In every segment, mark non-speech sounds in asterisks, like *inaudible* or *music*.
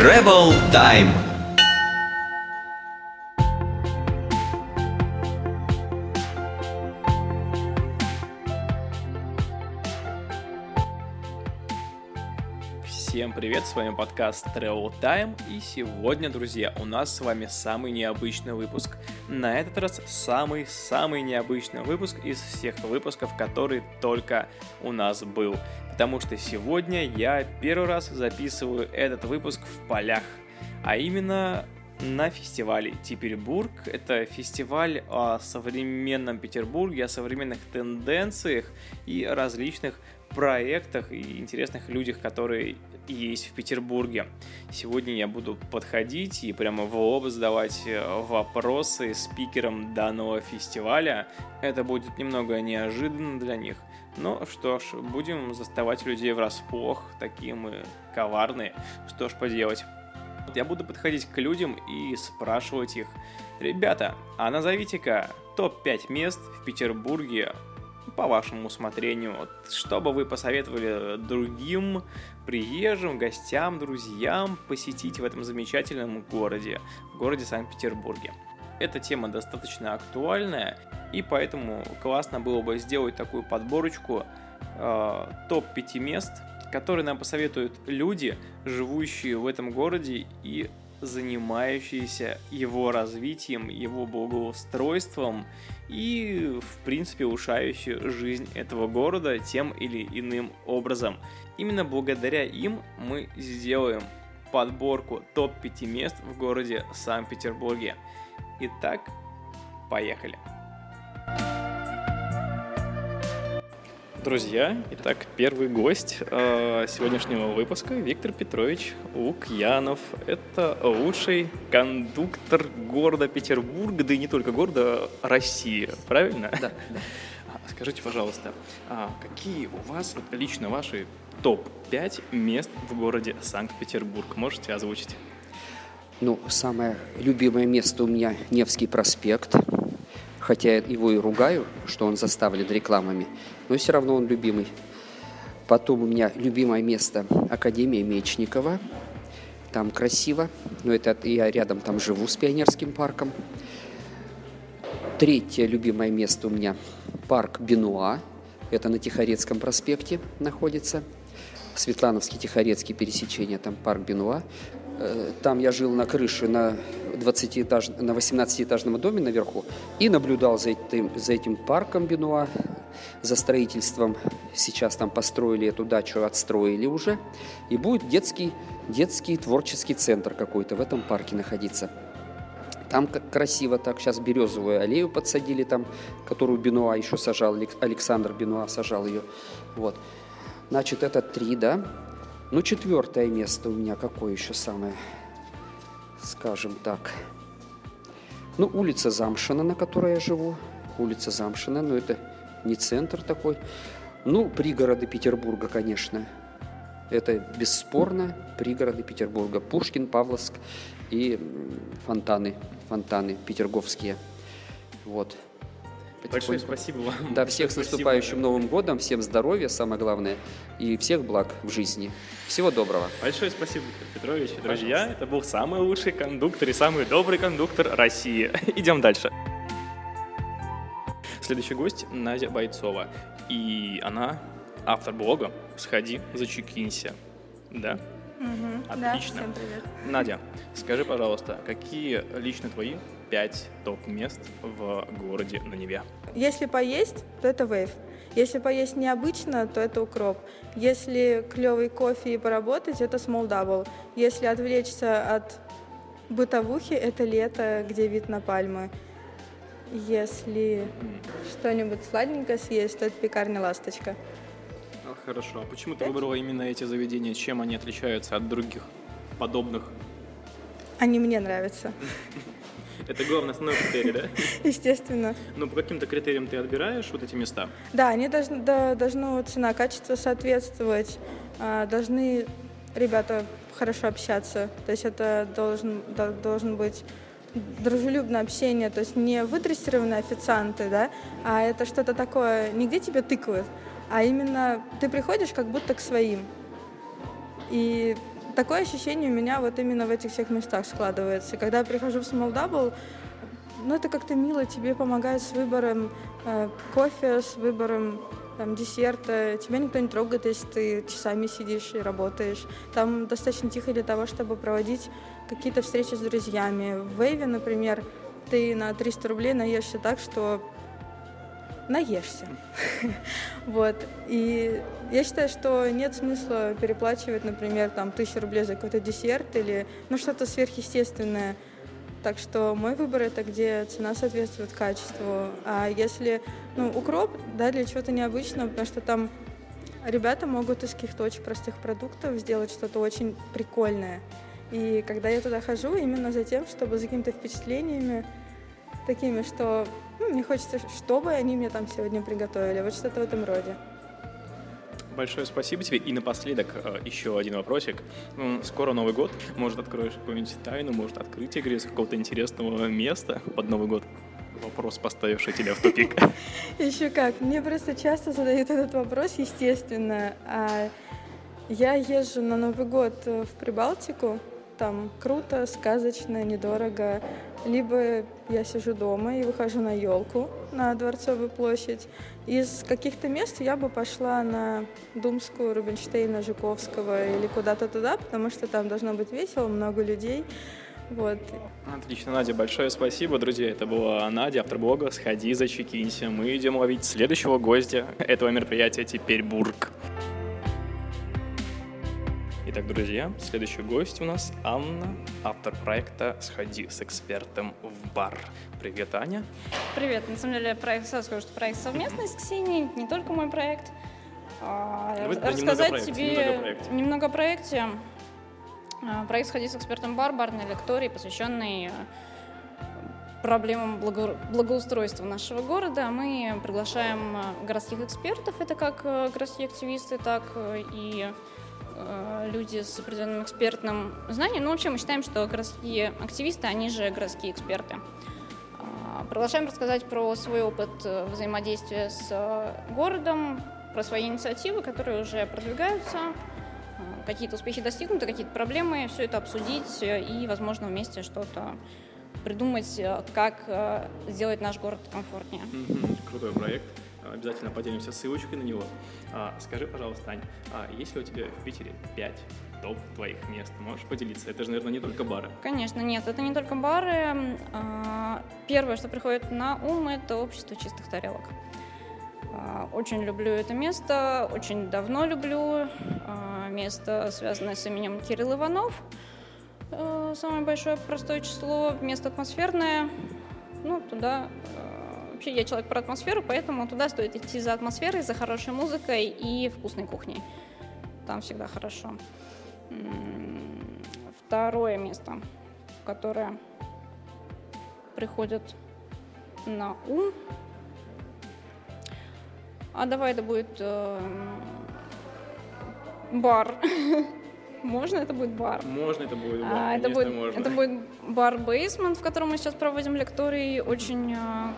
Travel Time. Привет, с вами подкаст Travel Time, и сегодня, друзья, у нас с вами самый необычный выпуск. На этот раз самый-самый необычный выпуск из всех выпусков, который только у нас был. Потому что сегодня я первый раз записываю этот выпуск в полях, а именно на фестивале Типербург. Это фестиваль о современном Петербурге, о современных тенденциях и различных проектах и интересных людях, которые есть в Петербурге. Сегодня я буду подходить и прямо в лоб задавать э, вопросы спикерам данного фестиваля. Это будет немного неожиданно для них. Но что ж, будем заставать людей врасплох, такие мы коварные. Что ж поделать. Я буду подходить к людям и спрашивать их, ребята, а назовите-ка топ-5 мест в Петербурге по вашему усмотрению, вот, что бы вы посоветовали другим приезжим, гостям, друзьям посетить в этом замечательном городе, в городе Санкт-Петербурге. Эта тема достаточно актуальная, и поэтому классно было бы сделать такую подборочку э, топ-5 мест, которые нам посоветуют люди, живущие в этом городе и занимающиеся его развитием, его благоустройством и, в принципе, улучшающие жизнь этого города тем или иным образом. Именно благодаря им мы сделаем подборку топ-5 мест в городе Санкт-Петербурге. Итак, поехали! Друзья, итак, первый гость э, сегодняшнего выпуска Виктор Петрович Лукьянов. Это лучший кондуктор города Петербурга, да и не только города, а России, правильно? Да, да. Скажите, пожалуйста, а какие у вас, вот лично ваши топ-5 мест в городе Санкт-Петербург? Можете озвучить? Ну, самое любимое место у меня Невский проспект хотя его и ругаю, что он заставлен рекламами, но все равно он любимый. Потом у меня любимое место Академия Мечникова. Там красиво, но это я рядом там живу с Пионерским парком. Третье любимое место у меня парк Бенуа. Это на Тихорецком проспекте находится. Светлановский, Тихорецкий пересечение, там парк Бенуа. Э, там я жил на крыше на, 20 этаж, на 18-этажном доме наверху и наблюдал за этим, за этим парком Бенуа, за строительством. Сейчас там построили эту дачу, отстроили уже. И будет детский, детский творческий центр какой-то в этом парке находиться. Там как красиво так, сейчас березовую аллею подсадили там, которую Бенуа еще сажал, Александр Бенуа сажал ее. Вот. Значит, это три, да? Ну, четвертое место у меня какое еще самое, скажем так. Ну, улица Замшина, на которой я живу. Улица Замшина, но это не центр такой. Ну, пригороды Петербурга, конечно. Это бесспорно пригороды Петербурга. Пушкин, Павловск и фонтаны, фонтаны петерговские. Вот. Большое спасибо вам. Да, всех с наступающим Новым годом, всем здоровья, самое главное, и всех благ в жизни. Всего доброго. Большое спасибо, Виктор Петрович. Друзья, Пожалуйста. это был самый лучший кондуктор и самый добрый кондуктор России. *laughs* Идем дальше. Следующий гость Надя Бойцова. И она автор блога «Сходи, зачекинься». Да? Угу, Отлично. Да, всем привет. Надя, скажи, пожалуйста, какие лично твои пять топ-мест в городе на Неве? Если поесть, то это вейв. Если поесть необычно, то это укроп. Если клевый кофе и поработать, это small double. Если отвлечься от бытовухи, это лето, где вид на пальмы. Если что-нибудь сладенькое съесть, то это пекарня «Ласточка». Хорошо. А почему ты выбрала именно эти заведения? Чем они отличаются от других подобных? Они мне нравятся. *laughs* Это главный основной критерий, да? *laughs* Естественно. Ну, по каким-то критериям ты отбираешь вот эти места? Да, они должны, да, должны цена, качество соответствовать, а, должны ребята хорошо общаться, то есть это должен, должен быть дружелюбное общение, то есть не выдрессированные официанты, да, а это что-то такое, нигде тебе тыкают, а именно ты приходишь как будто к своим. И такое ощущение у меня вот именно в этих всех местах складывается. Когда я прихожу в Small Double, ну это как-то мило, тебе помогают с выбором э, кофе, с выбором там, десерта, тебя никто не трогает, если ты часами сидишь и работаешь. Там достаточно тихо для того, чтобы проводить какие-то встречи с друзьями. В Вейве, например, ты на 300 рублей наешься так, что наешься. *laughs* вот. И я считаю, что нет смысла переплачивать, например, там, тысячу рублей за какой-то десерт или ну, что-то сверхъестественное. Так что мой выбор это где цена соответствует качеству. А если, ну, укроп, да, для чего-то необычного, потому что там ребята могут из каких-то очень простых продуктов сделать что-то очень прикольное. И когда я туда хожу, именно за тем, чтобы за какими-то впечатлениями такими, что ну, мне хочется, чтобы они мне там сегодня приготовили. Вот что-то в этом роде. Большое спасибо тебе. И напоследок э, еще один вопросик. Скоро Новый год. Может, откроешь какую-нибудь тайну, может, открытие игры с какого-то интересного места под Новый год? Вопрос, поставивший тебя в тупик. *laughs* Еще как. Мне просто часто задают этот вопрос, естественно. А я езжу на Новый год в Прибалтику. Там круто, сказочно, недорого. Либо я сижу дома и выхожу на елку на Дворцовую площадь. Из каких-то мест я бы пошла на Думскую, Рубинштейна, Жуковского или куда-то туда, потому что там должно быть весело, много людей. Вот. Отлично, Надя, большое спасибо, друзья. Это была Надя, автор блога «Сходи, зачекинься». Мы идем ловить следующего гостя этого мероприятия «Теперь Бург». Итак, друзья, следующий гость у нас Анна, автор проекта «Сходи с экспертом в бар». Привет, Аня. Привет. На самом деле, проект, сразу скажу, что проект совместный с Ксенией, не только мой проект. А, Вы, рассказать немного тебе немного, проекте. немного о проекте. А, проект «Сходи с экспертом в бар», барный лекторий, посвященный э, проблемам благо... благоустройства нашего города. Мы приглашаем э, городских экспертов, это как э, городские активисты, так и люди с определенным экспертным знанием. Ну, вообще мы считаем, что городские активисты, они же городские эксперты. А, продолжаем рассказать про свой опыт э, взаимодействия с э, городом, про свои инициативы, которые уже продвигаются, какие-то успехи достигнуты, какие-то проблемы, все это обсудить и, возможно, вместе что-то придумать, как сделать наш город комфортнее. Крутой проект обязательно поделимся ссылочкой на него. А, скажи, пожалуйста, Тань, а есть ли у тебя в Питере 5 топ твоих мест? Можешь поделиться? Это же, наверное, не только бары. Конечно, нет, это не только бары. А, первое, что приходит на ум, это общество чистых тарелок. А, очень люблю это место, очень давно люблю. А, место, связанное с именем Кирилл Иванов. Самое большое простое число. Место атмосферное. Ну, туда вообще я человек про атмосферу, поэтому туда стоит идти за атмосферой, за хорошей музыкой и вкусной кухней. Там всегда хорошо. Второе место, которое приходит на ум. А давай это будет э, бар. *laughs* Можно это будет бар? Можно это будет бар, а, это будет, можно. Это будет бар Бейсмент, в котором мы сейчас проводим лектории. Очень э,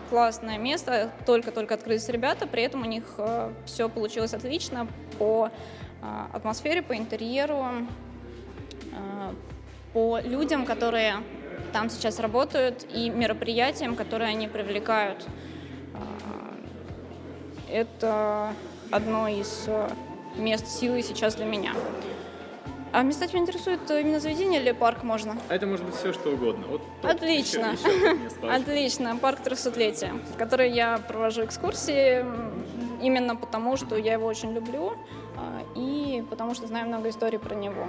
классное место, только-только открылись ребята, при этом у них э, все получилось отлично по э, атмосфере, по интерьеру, по людям, которые там сейчас работают, и мероприятиям, которые они привлекают. Это одно из мест силы сейчас для меня. А места тебя интересует именно заведение или парк можно? А это может быть все, что угодно. Вот Отлично. Еще, еще *laughs* Отлично. Парк трехсотлетия, в который я провожу экскурсии именно потому, что я его очень люблю а, и потому что знаю много историй про него.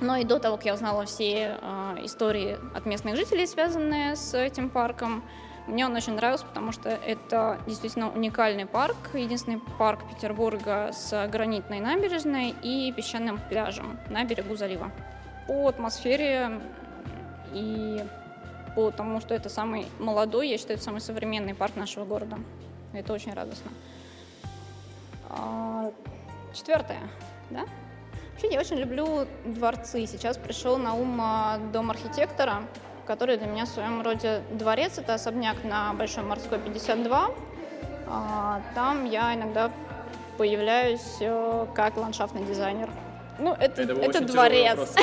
Но и до того, как я узнала все а, истории от местных жителей, связанные с этим парком, мне он очень нравился, потому что это действительно уникальный парк, единственный парк Петербурга с гранитной набережной и песчаным пляжем на берегу залива. По атмосфере и по тому, что это самый молодой, я считаю, это самый современный парк нашего города. Это очень радостно. А, четвертое, да? Вообще, я очень люблю дворцы. Сейчас пришел на ум а, дом архитектора который для меня в своем роде дворец. Это особняк на Большой морской 52. А, там я иногда появляюсь э, как ландшафтный дизайнер. Ну, это, это, это дворец.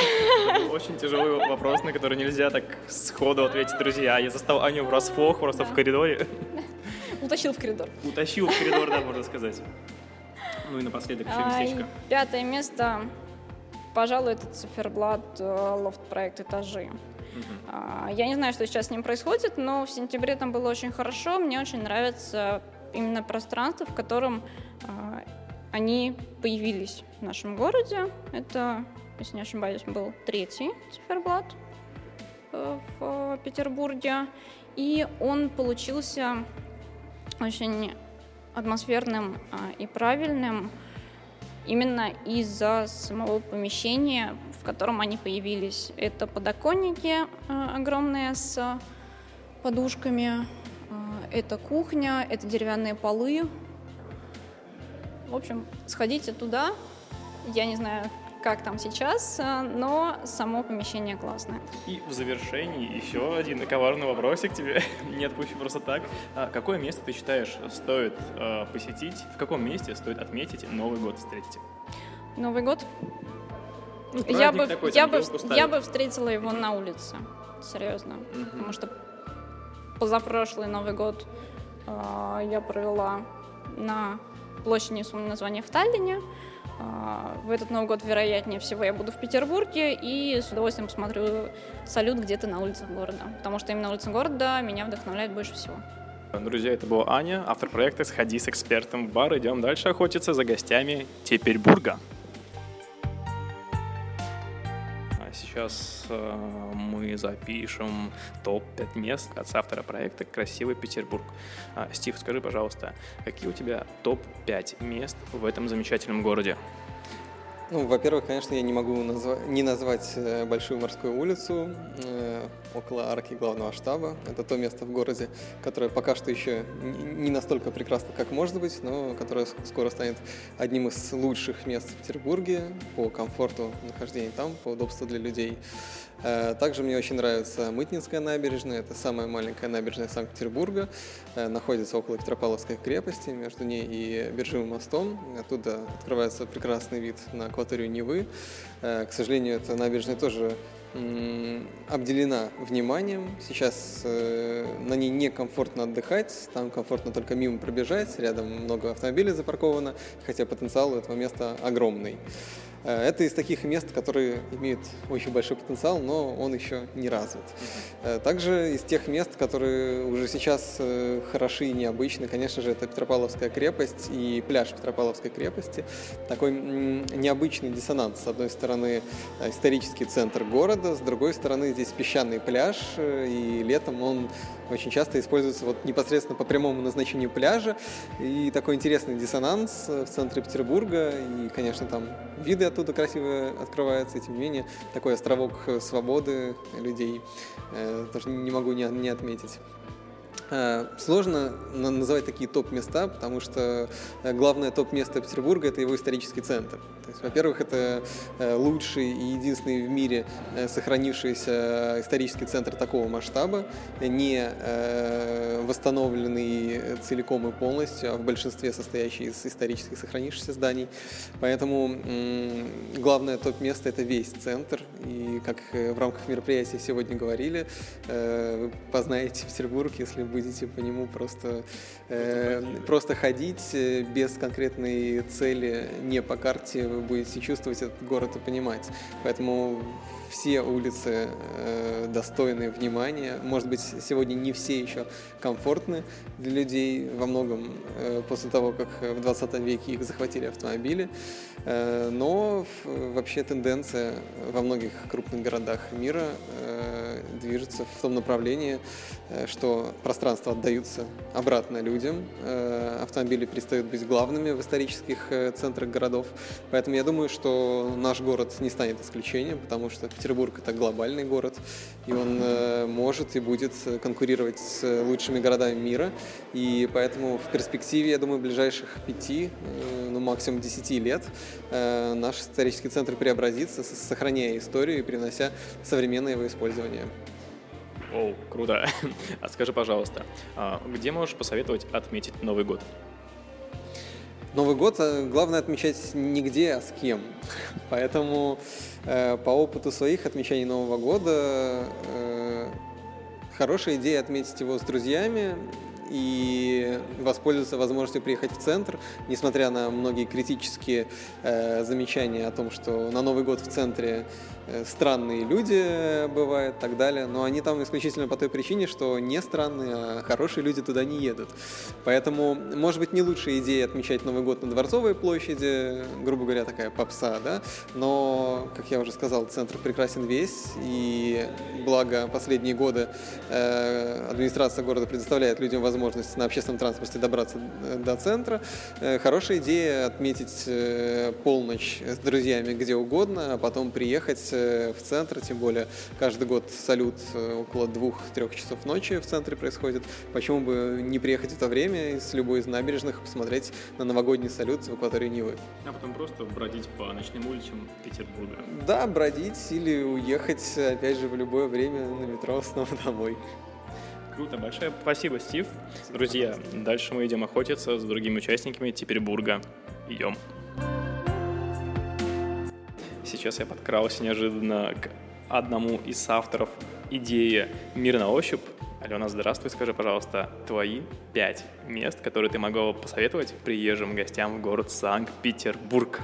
Очень тяжелый вопрос, на который нельзя так сходу ответить, друзья. Я застал Аню врасплох просто в коридоре. Утащил в коридор. Утащил в коридор, да, можно сказать. Ну и напоследок еще местечко. Пятое место, пожалуй, это циферблат э, лофт-проект «Этажи». Uh-huh. Я не знаю, что сейчас с ним происходит, но в сентябре там было очень хорошо. Мне очень нравится именно пространство, в котором а, они появились в нашем городе. Это, если не ошибаюсь, был третий циферблат э, в Петербурге. И он получился очень атмосферным а, и правильным именно из-за самого помещения, в котором они появились. Это подоконники а, огромные с подушками, это кухня, это деревянные полы, в общем, сходите туда. Я не знаю, как там сейчас, э, но само помещение классное. И в завершении еще один коварный вопросик тебе, *laughs* не отпущу просто так. А какое место ты считаешь стоит э, посетить, в каком месте стоит отметить Новый год встретить? Новый год? Я бы, такой, я, бы, я бы встретила его на улице, серьезно, угу. потому что позапрошлый Новый год э, я провела на площадь не вспомню название, в Таллине. А, в этот Новый год, вероятнее всего, я буду в Петербурге и с удовольствием посмотрю салют где-то на улицах города, потому что именно улица города меня вдохновляет больше всего. Друзья, это была Аня, автор проекта «Сходи с экспертом в бар». Идем дальше охотиться за гостями Теперьбурга. Сейчас э, мы запишем топ-5 мест от автора проекта «Красивый Петербург». А, Стив, скажи, пожалуйста, какие у тебя топ-5 мест в этом замечательном городе? Ну, во-первых, конечно, я не могу назва- не назвать э, Большую морскую улицу э, около арки главного штаба. Это то место в городе, которое пока что еще не настолько прекрасно, как может быть, но которое скоро станет одним из лучших мест в Петербурге по комфорту нахождения там, по удобству для людей. Э, также мне очень нравится Мытнинская набережная. Это самая маленькая набережная Санкт-Петербурга. Э, находится около Петропавловской крепости, между ней и Биржевым мостом. Оттуда открывается прекрасный вид на акваторию Невы. Э, к сожалению, эта набережная тоже обделена вниманием. Сейчас на ней некомфортно отдыхать, там комфортно только мимо пробежать, рядом много автомобилей запарковано, хотя потенциал у этого места огромный. Э, это из таких мест, которые имеют очень большой потенциал, но он еще не развит. Э, также из тех мест, которые уже сейчас э, хороши и необычны, конечно же, это Петропавловская крепость и пляж Петропавловской крепости. Такой необычный диссонанс. С одной стороны, исторический центр города, с другой стороны, здесь песчаный пляж, и летом он очень часто используется вот непосредственно по прямому назначению пляжа. И такой интересный диссонанс в центре Петербурга, и, конечно, там виды оттуда красиво открываются, и тем не менее такой островок свободы людей э, тоже не могу не, не отметить. Э, сложно называть такие топ-места, потому что э, главное топ-место Петербурга – это его исторический центр. Есть, во-первых, это э, лучший и единственный в мире сохранившийся исторический центр такого масштаба, не восстановленный целиком и полностью, а в большинстве состоящий из исторических сохранившихся зданий. Поэтому главное топ-место – это весь центр. И как в рамках мероприятия сегодня говорили, вы познаете Петербург, если будете по нему просто, э, просто ходить э, без конкретной цели, не по карте, вы будете чувствовать этот город и понимать. Поэтому все улицы э, достойны внимания. Может быть, сегодня не все еще комфортны для людей во многом э, после того, как в 20 веке их захватили автомобили. Э, но вообще тенденция во многих крупных городах мира э, движется в том направлении, э, что пространства отдаются обратно людям, э, автомобили перестают быть главными в исторических э, центрах городов. Поэтому я думаю, что наш город не станет исключением, потому что Петербург это глобальный город, и он может и будет конкурировать с лучшими городами мира. И поэтому в перспективе, я думаю, ближайших пяти, ну максимум десяти лет наш исторический центр преобразится, сохраняя историю и принося современное его использование. О, круто. *laughs* А скажи, пожалуйста, а где можешь посоветовать отметить Новый год? Новый год э, главное отмечать нигде, а с кем. *laughs* Поэтому э, по опыту своих отмечаний Нового года э, хорошая идея отметить его с друзьями и воспользоваться возможностью приехать в центр, несмотря на многие критические э, замечания о том, что на Новый год в центре странные люди бывают и так далее, но они там исключительно по той причине, что не странные, а хорошие люди туда не едут. Поэтому, может быть, не лучшая идея отмечать Новый год на Дворцовой площади, грубо говоря, такая попса, да, но, как я уже сказал, центр прекрасен весь, и благо последние годы э, администрация города предоставляет людям возможность на общественном транспорте добраться э, до центра. Э, хорошая идея отметить э, полночь с друзьями где угодно, а потом приехать в центр, тем более каждый год салют э, около двух-трех часов ночи в центре происходит. Почему бы не приехать в это время и с любой из набережных посмотреть на новогодний салют в акватории Нивы? А потом просто бродить по ночным улицам Петербурга. Да, бродить или уехать, опять же, в любое время на метро снова домой. Круто, большое спасибо, Стив. Друзья, дальше мы идем охотиться с другими участниками Тепербурга. Идем. Сейчас я подкрался неожиданно к одному из авторов идеи «Мир на ощупь». Алена, здравствуй, скажи, пожалуйста, твои пять мест, которые ты могла посоветовать приезжим гостям в город Санкт-Петербург.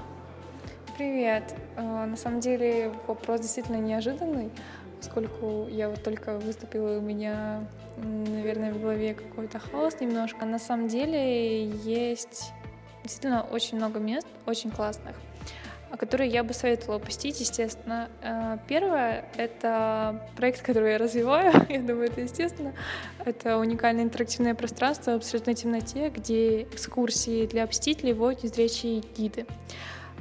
Привет. Э, на самом деле вопрос действительно неожиданный, поскольку я вот только выступила, у меня, наверное, в голове какой-то хаос немножко. На самом деле есть действительно очень много мест, очень классных которые я бы советовала посетить, естественно. Э, первое — это проект, который я развиваю, *laughs* я думаю, это естественно. Это уникальное интерактивное пространство в абсолютной темноте, где экскурсии для посетителей вводят незрячие гиды.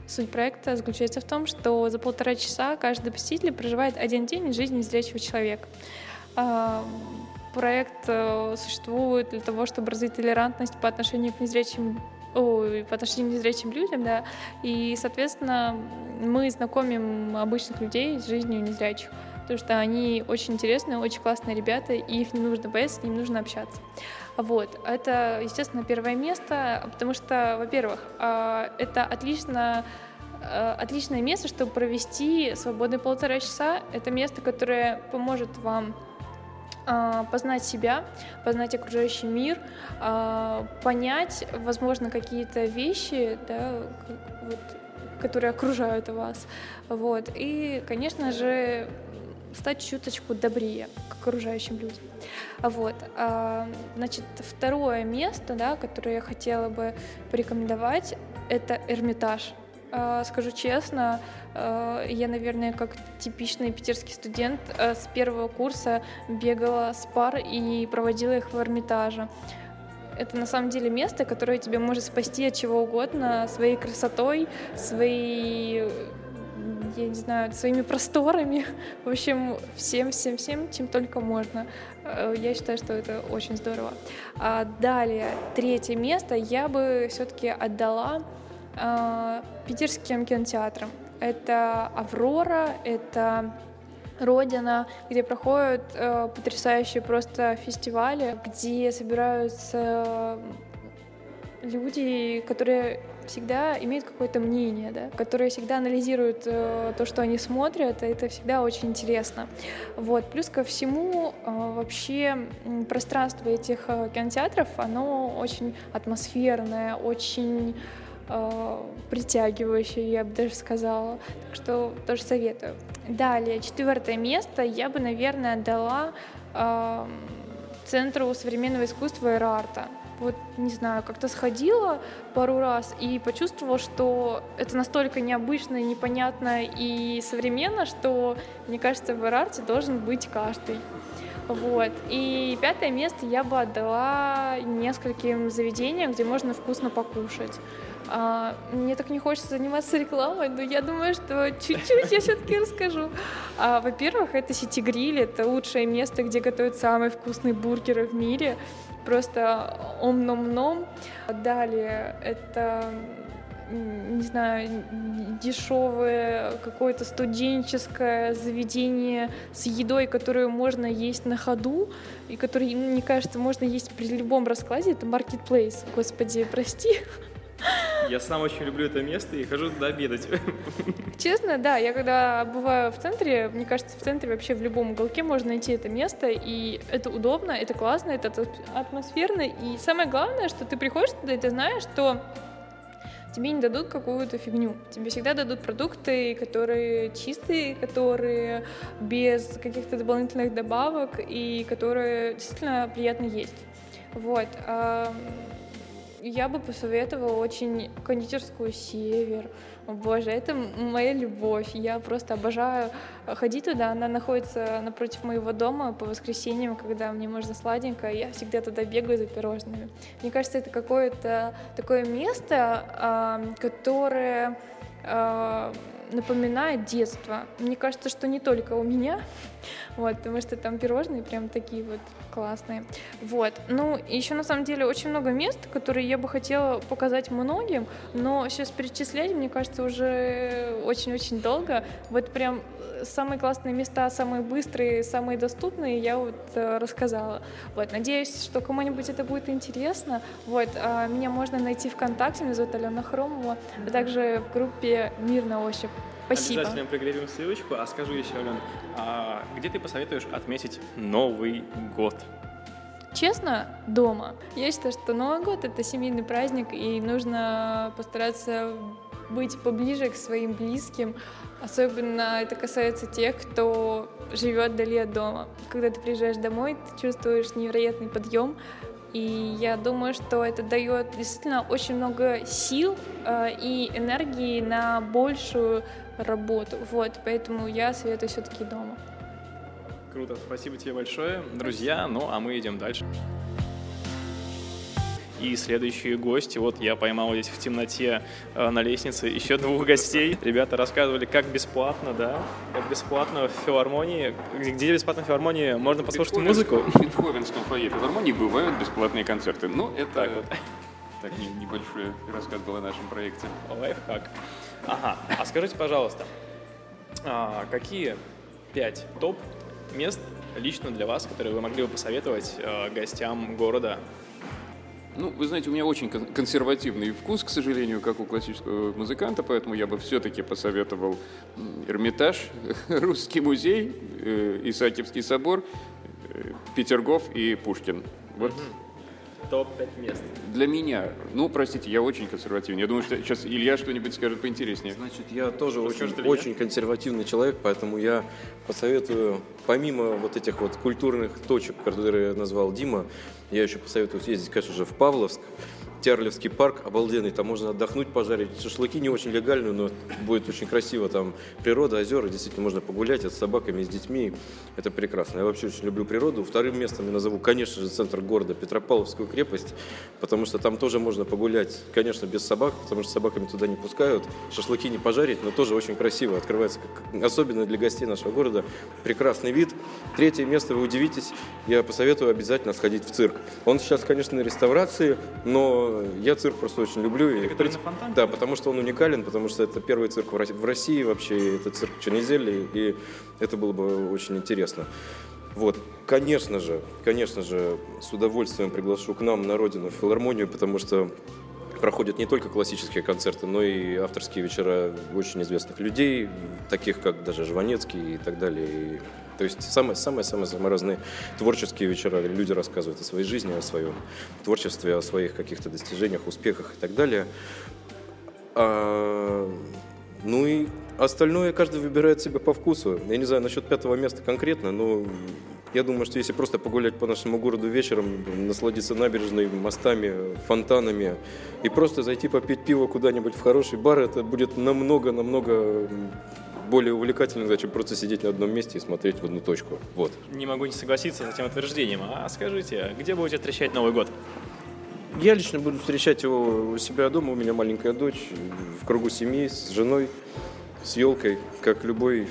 Суть проекта заключается в том, что за полтора часа каждый посетитель проживает один день из жизни незрячего человека. Э, проект э, существует для того, чтобы развить толерантность по отношению к незрячим ой, по отношению к незрячим людям, да, и, соответственно, мы знакомим обычных людей с жизнью незрячих, потому что они очень интересные, очень классные ребята, и их не нужно бояться, с ними нужно общаться. Вот, это, естественно, первое место, потому что, во-первых, а, это отлично а, отличное место, чтобы провести свободные полтора часа. Это место, которое поможет вам познать себя, познать окружающий мир, а, понять, возможно, какие-то вещи, да, вот, которые окружают вас. Вот. И, конечно же, стать чуточку добрее к окружающим людям. Вот. А, значит, второе место, да, которое я хотела бы порекомендовать, это Эрмитаж. Скажу честно, Э, я, наверное, как типичный питерский студент э, с первого курса бегала с пар и проводила их в Эрмитаже. Это на самом деле место, которое тебя может спасти от чего угодно, своей красотой, своей я не знаю, своими просторами, в общем, всем-всем-всем, чем только можно. Э, я считаю, что это очень здорово. А далее, третье место я бы все-таки отдала э, питерским кинотеатрам. Это «Аврора», это Родина, где проходят э, потрясающие просто фестивали, где собираются люди, которые всегда имеют какое-то мнение, да, которые всегда анализируют э, то, что они смотрят, и это всегда очень интересно. Вот. Плюс ко всему, э, вообще пространство этих э, кинотеатров, оно очень атмосферное, очень э, притягивающее, я бы даже сказала. Так что тоже советую. Далее, четвертое место я бы, наверное, отдала э, Центру современного искусства и. Вот, не знаю, как-то сходила пару раз и почувствовала, что это настолько необычно, непонятно и современно, что, мне кажется, в арте должен быть каждый. Вот. И пятое место я бы отдала нескольким заведениям, где можно вкусно покушать. А, мне так не хочется заниматься рекламой, но я думаю, что чуть-чуть я все-таки расскажу. А, во-первых, это Сити Гриль, это лучшее место, где готовят самые вкусные бургеры в мире. Просто ом-ном-ном. Далее, это не знаю, дешевое какое-то студенческое заведение с едой, которую можно есть на ходу, и которую, мне кажется, можно есть при любом раскладе, это Marketplace. Господи, прости. Я сам очень люблю это место и хожу туда обедать. Честно, да, я когда бываю в центре, мне кажется, в центре вообще в любом уголке можно найти это место, и это удобно, это классно, это атмосферно, и самое главное, что ты приходишь туда, и ты знаешь, что тебе не дадут какую-то фигню. Тебе всегда дадут продукты, которые чистые, которые без каких-то дополнительных добавок и которые действительно приятно есть. Вот я бы посоветовала очень кондитерскую «Север». О боже, это моя любовь. Я просто обожаю ходить туда. Она находится напротив моего дома по воскресеньям, когда мне можно сладенько. Я всегда туда бегаю за пирожными. Мне кажется, это какое-то такое место, которое напоминает детство. Мне кажется, что не только у меня, вот, потому что там пирожные прям такие вот классные. Вот. Ну, еще на самом деле очень много мест, которые я бы хотела показать многим, но сейчас перечислять, мне кажется, уже очень-очень долго. Вот прям самые классные места, самые быстрые, самые доступные я вот э, рассказала. Вот, надеюсь, что кому-нибудь это будет интересно. Вот, э, меня можно найти ВКонтакте, меня зовут Алена Хромова, а также в группе «Мир на ощупь». Спасибо. Обязательно пригревим ссылочку. А скажу еще, Ален, а где ты посоветуешь отметить Новый год? Честно, дома. Я считаю, что Новый год — это семейный праздник, и нужно постараться быть поближе к своим близким. Особенно это касается тех, кто живет вдали от дома. Когда ты приезжаешь домой, ты чувствуешь невероятный подъем, и я думаю, что это дает действительно очень много сил э, и энергии на большую работу. Вот, поэтому я советую все-таки дома. Круто, спасибо тебе большое, друзья. Ну, а мы идем дальше. И следующие гости, вот я поймал здесь в темноте э, на лестнице еще двух гостей. Ребята рассказывали, как бесплатно, да, как бесплатно в филармонии, где бесплатно в филармонии можно послушать музыку. В Бетховенском фойе филармонии бывают бесплатные концерты. Ну, это так, вот. так небольшой рассказ был о нашем проекте. Лайфхак. Ага, а скажите, пожалуйста, а, какие пять топ мест лично для вас, которые вы могли бы посоветовать э, гостям города ну, вы знаете, у меня очень консервативный вкус, к сожалению, как у классического музыканта, поэтому я бы все-таки посоветовал Эрмитаж, *laughs* Русский музей, э, Исаакиевский собор, э, Петергоф и Пушкин. Вот. Топ-5 мест. Для меня, ну, простите, я очень консервативный. Я думаю, что сейчас Илья что-нибудь скажет поинтереснее. Значит, я тоже очень, очень консервативный человек, поэтому я посоветую, помимо вот этих вот культурных точек, которые назвал Дима, я еще посоветую съездить, конечно же, в Павловск. Терлевский парк обалденный, там можно отдохнуть, пожарить. Шашлыки не очень легальные, но будет очень красиво. Там природа, озера, действительно можно погулять с собаками, с детьми. Это прекрасно. Я вообще очень люблю природу. Вторым местом я назову, конечно же, центр города, Петропавловскую крепость, потому что там тоже можно погулять, конечно, без собак, потому что собаками туда не пускают. Шашлыки не пожарить, но тоже очень красиво. Открывается, особенно для гостей нашего города, прекрасный вид. Третье место, вы удивитесь, я посоветую обязательно сходить в цирк. Он сейчас, конечно, на реставрации, но я цирк просто очень люблю. И, в принципе, да, потому что он уникален, потому что это первый цирк в России вообще, это цирк Чернезели, и это было бы очень интересно. Вот, конечно же, конечно же, с удовольствием приглашу к нам на родину в филармонию, потому что проходят не только классические концерты, но и авторские вечера очень известных людей, таких как даже Жванецкий и так далее. То есть самые-самые-самые самые разные творческие вечера. Люди рассказывают о своей жизни, о своем творчестве, о своих каких-то достижениях, успехах и так далее. А, ну и остальное каждый выбирает себе по вкусу. Я не знаю насчет пятого места конкретно, но я думаю, что если просто погулять по нашему городу вечером, насладиться набережной, мостами, фонтанами и просто зайти попить пиво куда-нибудь в хороший бар, это будет намного-намного более увлекательно, чем просто сидеть на одном месте и смотреть в одну точку. Вот. Не могу не согласиться с этим утверждением. А скажите, где будете встречать Новый год? Я лично буду встречать его у себя дома. У меня маленькая дочь, в кругу семьи, с женой, с елкой, как любой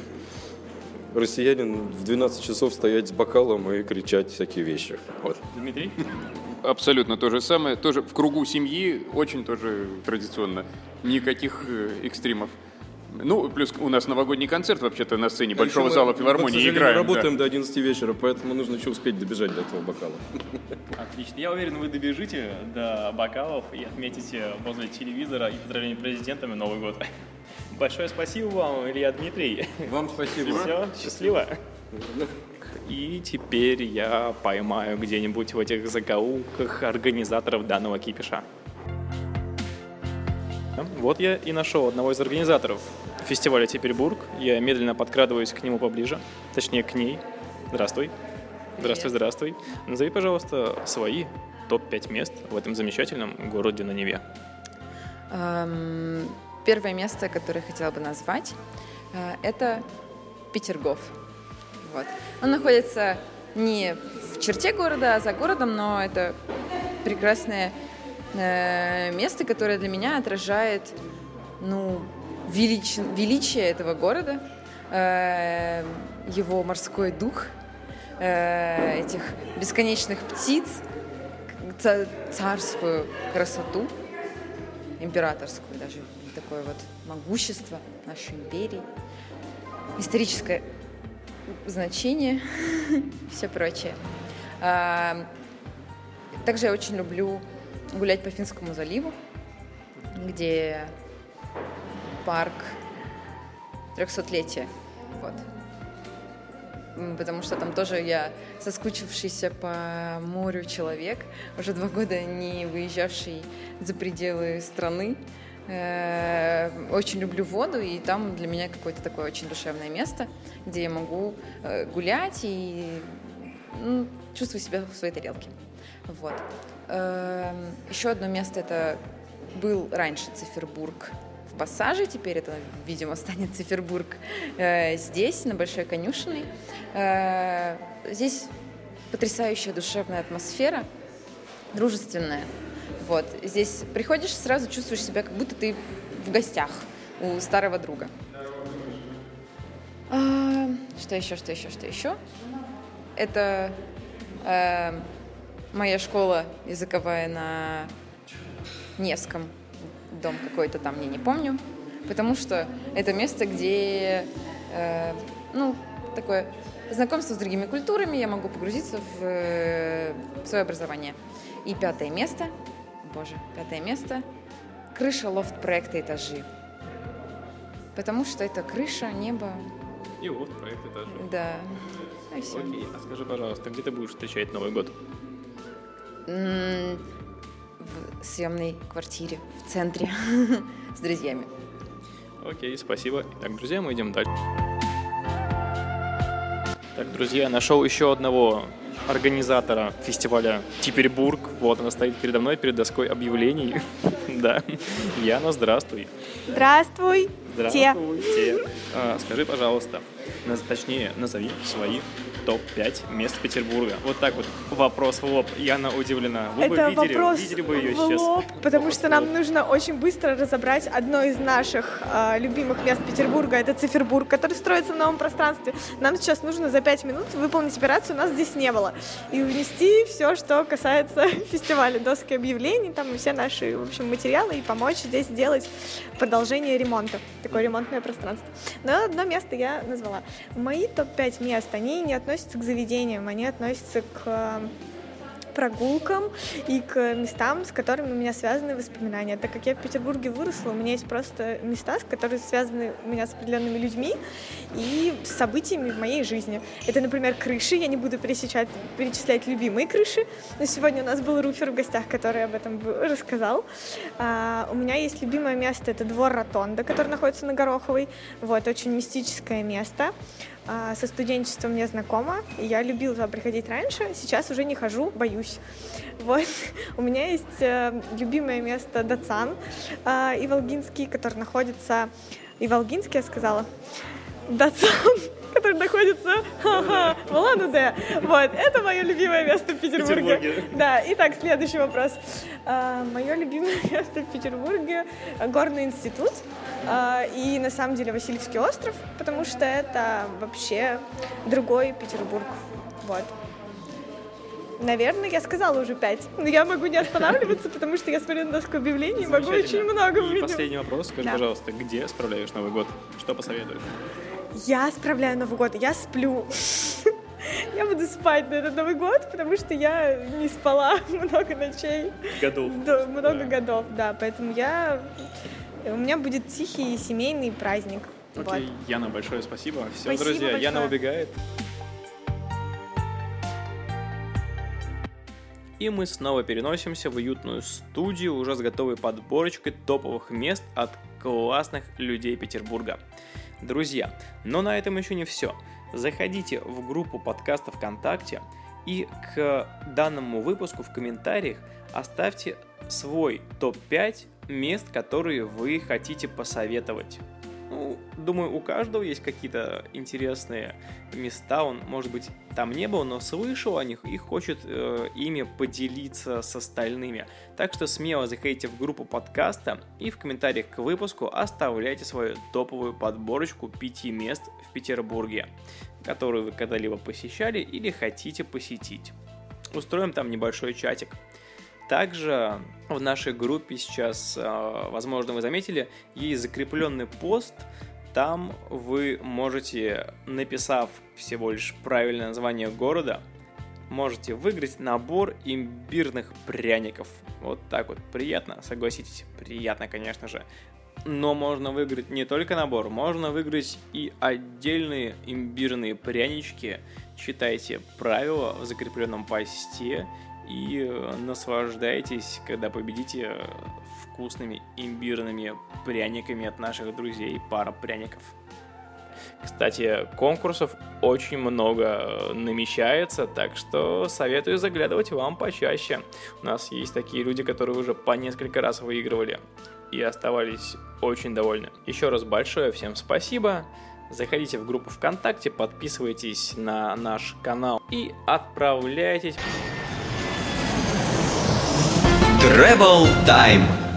россиянин в 12 часов стоять с бокалом и кричать всякие вещи. Вот. Дмитрий? Абсолютно то же самое. Тоже в кругу семьи, очень тоже традиционно. Никаких э, экстримов. Ну, плюс у нас новогодний концерт вообще-то на сцене Большого Еще зала мы, филармонии мы, играем. работаем да. до 11 вечера, поэтому нужно еще успеть добежать до этого бокала. *laughs* Отлично. Я уверен, вы добежите до бокалов и отметите возле телевизора и поздравления президентами Новый год. *laughs* Большое спасибо вам, Илья Дмитрий. *laughs* Вам спасибо. Все, счастливо. И теперь я поймаю где-нибудь в этих закоулках организаторов данного кипиша. Вот я и нашел одного из организаторов фестиваля Тепербург. Я медленно подкрадываюсь к нему поближе, точнее к ней. Здравствуй. Здравствуй, здравствуй. Назови, пожалуйста, свои топ-5 мест в этом замечательном городе на Неве. Эм, Первое место, которое я хотела бы назвать, э, это Петергоф. Вот. Он находится не в черте города, а за городом, но это прекрасное место, которое для меня отражает ну, велич- величие этого города, э, его морской дух, э, этих бесконечных птиц, ца- царскую красоту, императорскую даже, такое вот могущество нашей империи, историческое значение, *laughs* все прочее. Также я очень люблю гулять по Финскому заливу, где парк 300-летия. Вот. Потому что там тоже я соскучившийся по морю человек, уже два года не выезжавший за пределы страны. Э, Очень люблю воду, и там для меня какое-то такое очень душевное место, где я могу э, гулять и ну, чувствую себя в своей тарелке. Вот. Эм, Еще одно место это был раньше Цифербург в Пассаже, теперь это, видимо, *laughs* станет Цифербург э, здесь, на Большой Конюшенной. Э, Здесь потрясающая душевная атмосфера, дружественная. Вот. Здесь приходишь, сразу чувствуешь себя, как будто ты в гостях у старого друга. А, что еще, что еще, что еще? Это э, моя школа языковая на Невском, дом какой-то там, я не помню, потому что это место, где, э, ну, такое знакомство с другими культурами, я могу погрузиться в э, свое образование. И пятое место, боже, пятое место, крыша лофт-проекта «Этажи». Потому что это крыша, небо, И вот проект этажи. да. Всё. Окей, а скажи, пожалуйста, где ты будешь встречать Новый год? В съемной квартире в центре *laughs* с друзьями. Окей, спасибо. Итак, друзья, мы идем дальше. Так, друзья, нашел еще одного организатора фестиваля Типербург. Вот она стоит передо мной, перед доской объявлений. *laughs* Да. Яна, здравствуй. Здравствуй. Здравствуйте. А, Скажи, пожалуйста, точнее, назови свои топ-5 мест Петербурга. Вот так вот, вопрос в лоб. Яна удивлена. Вы бы Это видели, вопрос видели бы ее в сейчас. лоб, потому Вопрос что нам лоб. нужно очень быстро разобрать одно из наших а, любимых мест Петербурга. Это Цифербург, который строится в новом пространстве. Нам сейчас нужно за пять минут выполнить операцию, у нас здесь не было. И внести все, что касается *laughs* фестиваля, доски объявлений, там и все наши, в общем, материалы, и помочь здесь сделать продолжение ремонта. Такое ремонтное пространство. Но одно место я назвала. Мои топ-5 мест, они не относятся к заведениям, они относятся к а, прогулкам и к местам, с которыми у меня связаны воспоминания. Так как я в Петербурге выросла, у меня есть просто места, с которые связаны у меня с определенными людьми и событиями в моей жизни. Это, например, крыши. Я не буду пересечать, перечислять любимые крыши, но сегодня у нас был Руфер в гостях, который об этом рассказал. А, у меня есть любимое место, это двор Ротонда, который находится на Гороховой. Вот, очень мистическое место. А, со студенчеством мне знакома, я любила туда приходить раньше, сейчас уже не хожу, боюсь. Вот. *laughs* У меня есть э, любимое место Дацан э, Иволгинский, который находится... Иволгинский, я сказала? Дацан, который находится в Улан-Удэ. Вот, это мое любимое место в Петербурге. Петербурге. Да, итак, следующий вопрос. мое любимое *laughs* место в Петербурге — Горный институт. А, и на самом деле Васильевский остров, потому что это вообще другой Петербург. Вот. Наверное, я сказала уже пять. Но я могу не останавливаться, *laughs* потому что я смотрю на доску объявлений и могу очень много И последний вопрос. Скажи, Да. пожалуйста, где справляешь Новый год? Что посоветуешь? Я справляю Новый год, я сплю. *laughs* Я буду спать на этот Новый год, потому что я не спала *laughs* много ночей. Годов. Да, много Да. годов, да. Поэтому я... У меня будет тихий семейный праздник. Вот. Окей, Яна, большое спасибо. Все, Спасибо друзья, Яна большое. убегает. И мы снова переносимся в уютную студию уже с готовой подборочкой топовых мест от классных людей Петербурга. Друзья, но на этом еще не все. Заходите в группу подкаста ВКонтакте и к данному выпуску в комментариях оставьте свой топ-5 мест, которые вы хотите посоветовать. Ну, думаю, у каждого есть какие-то интересные места. Он, может быть, там не был, но слышал о них и хочет э, ими поделиться с остальными. Так что смело заходите в группу подкаста и в комментариях к выпуску оставляйте свою топовую подборочку пяти мест в Петербурге, которые вы когда-либо посещали или хотите посетить. Устроим там небольшой чатик. Также в нашей группе сейчас, э, возможно, вы заметили, есть закрепленный пост. Там вы можете, написав всего лишь правильное название города, можете выиграть набор имбирных пряников. Вот так вот, приятно, согласитесь, приятно, конечно же. Но можно выиграть не только набор, можно выиграть и отдельные имбирные прянички. Читайте правила в закрепленном посте и э, наслаждайтесь, когда победите э, вкусными имбирными пряниками от наших друзей пара пряников. Кстати, конкурсов очень много э, намечается, так что советую заглядывать вам почаще. У нас есть такие люди, которые уже по несколько раз выигрывали и оставались очень довольны. Еще раз большое всем спасибо. Заходите в группу ВКонтакте, подписывайтесь на наш канал и отправляйтесь Travel Time.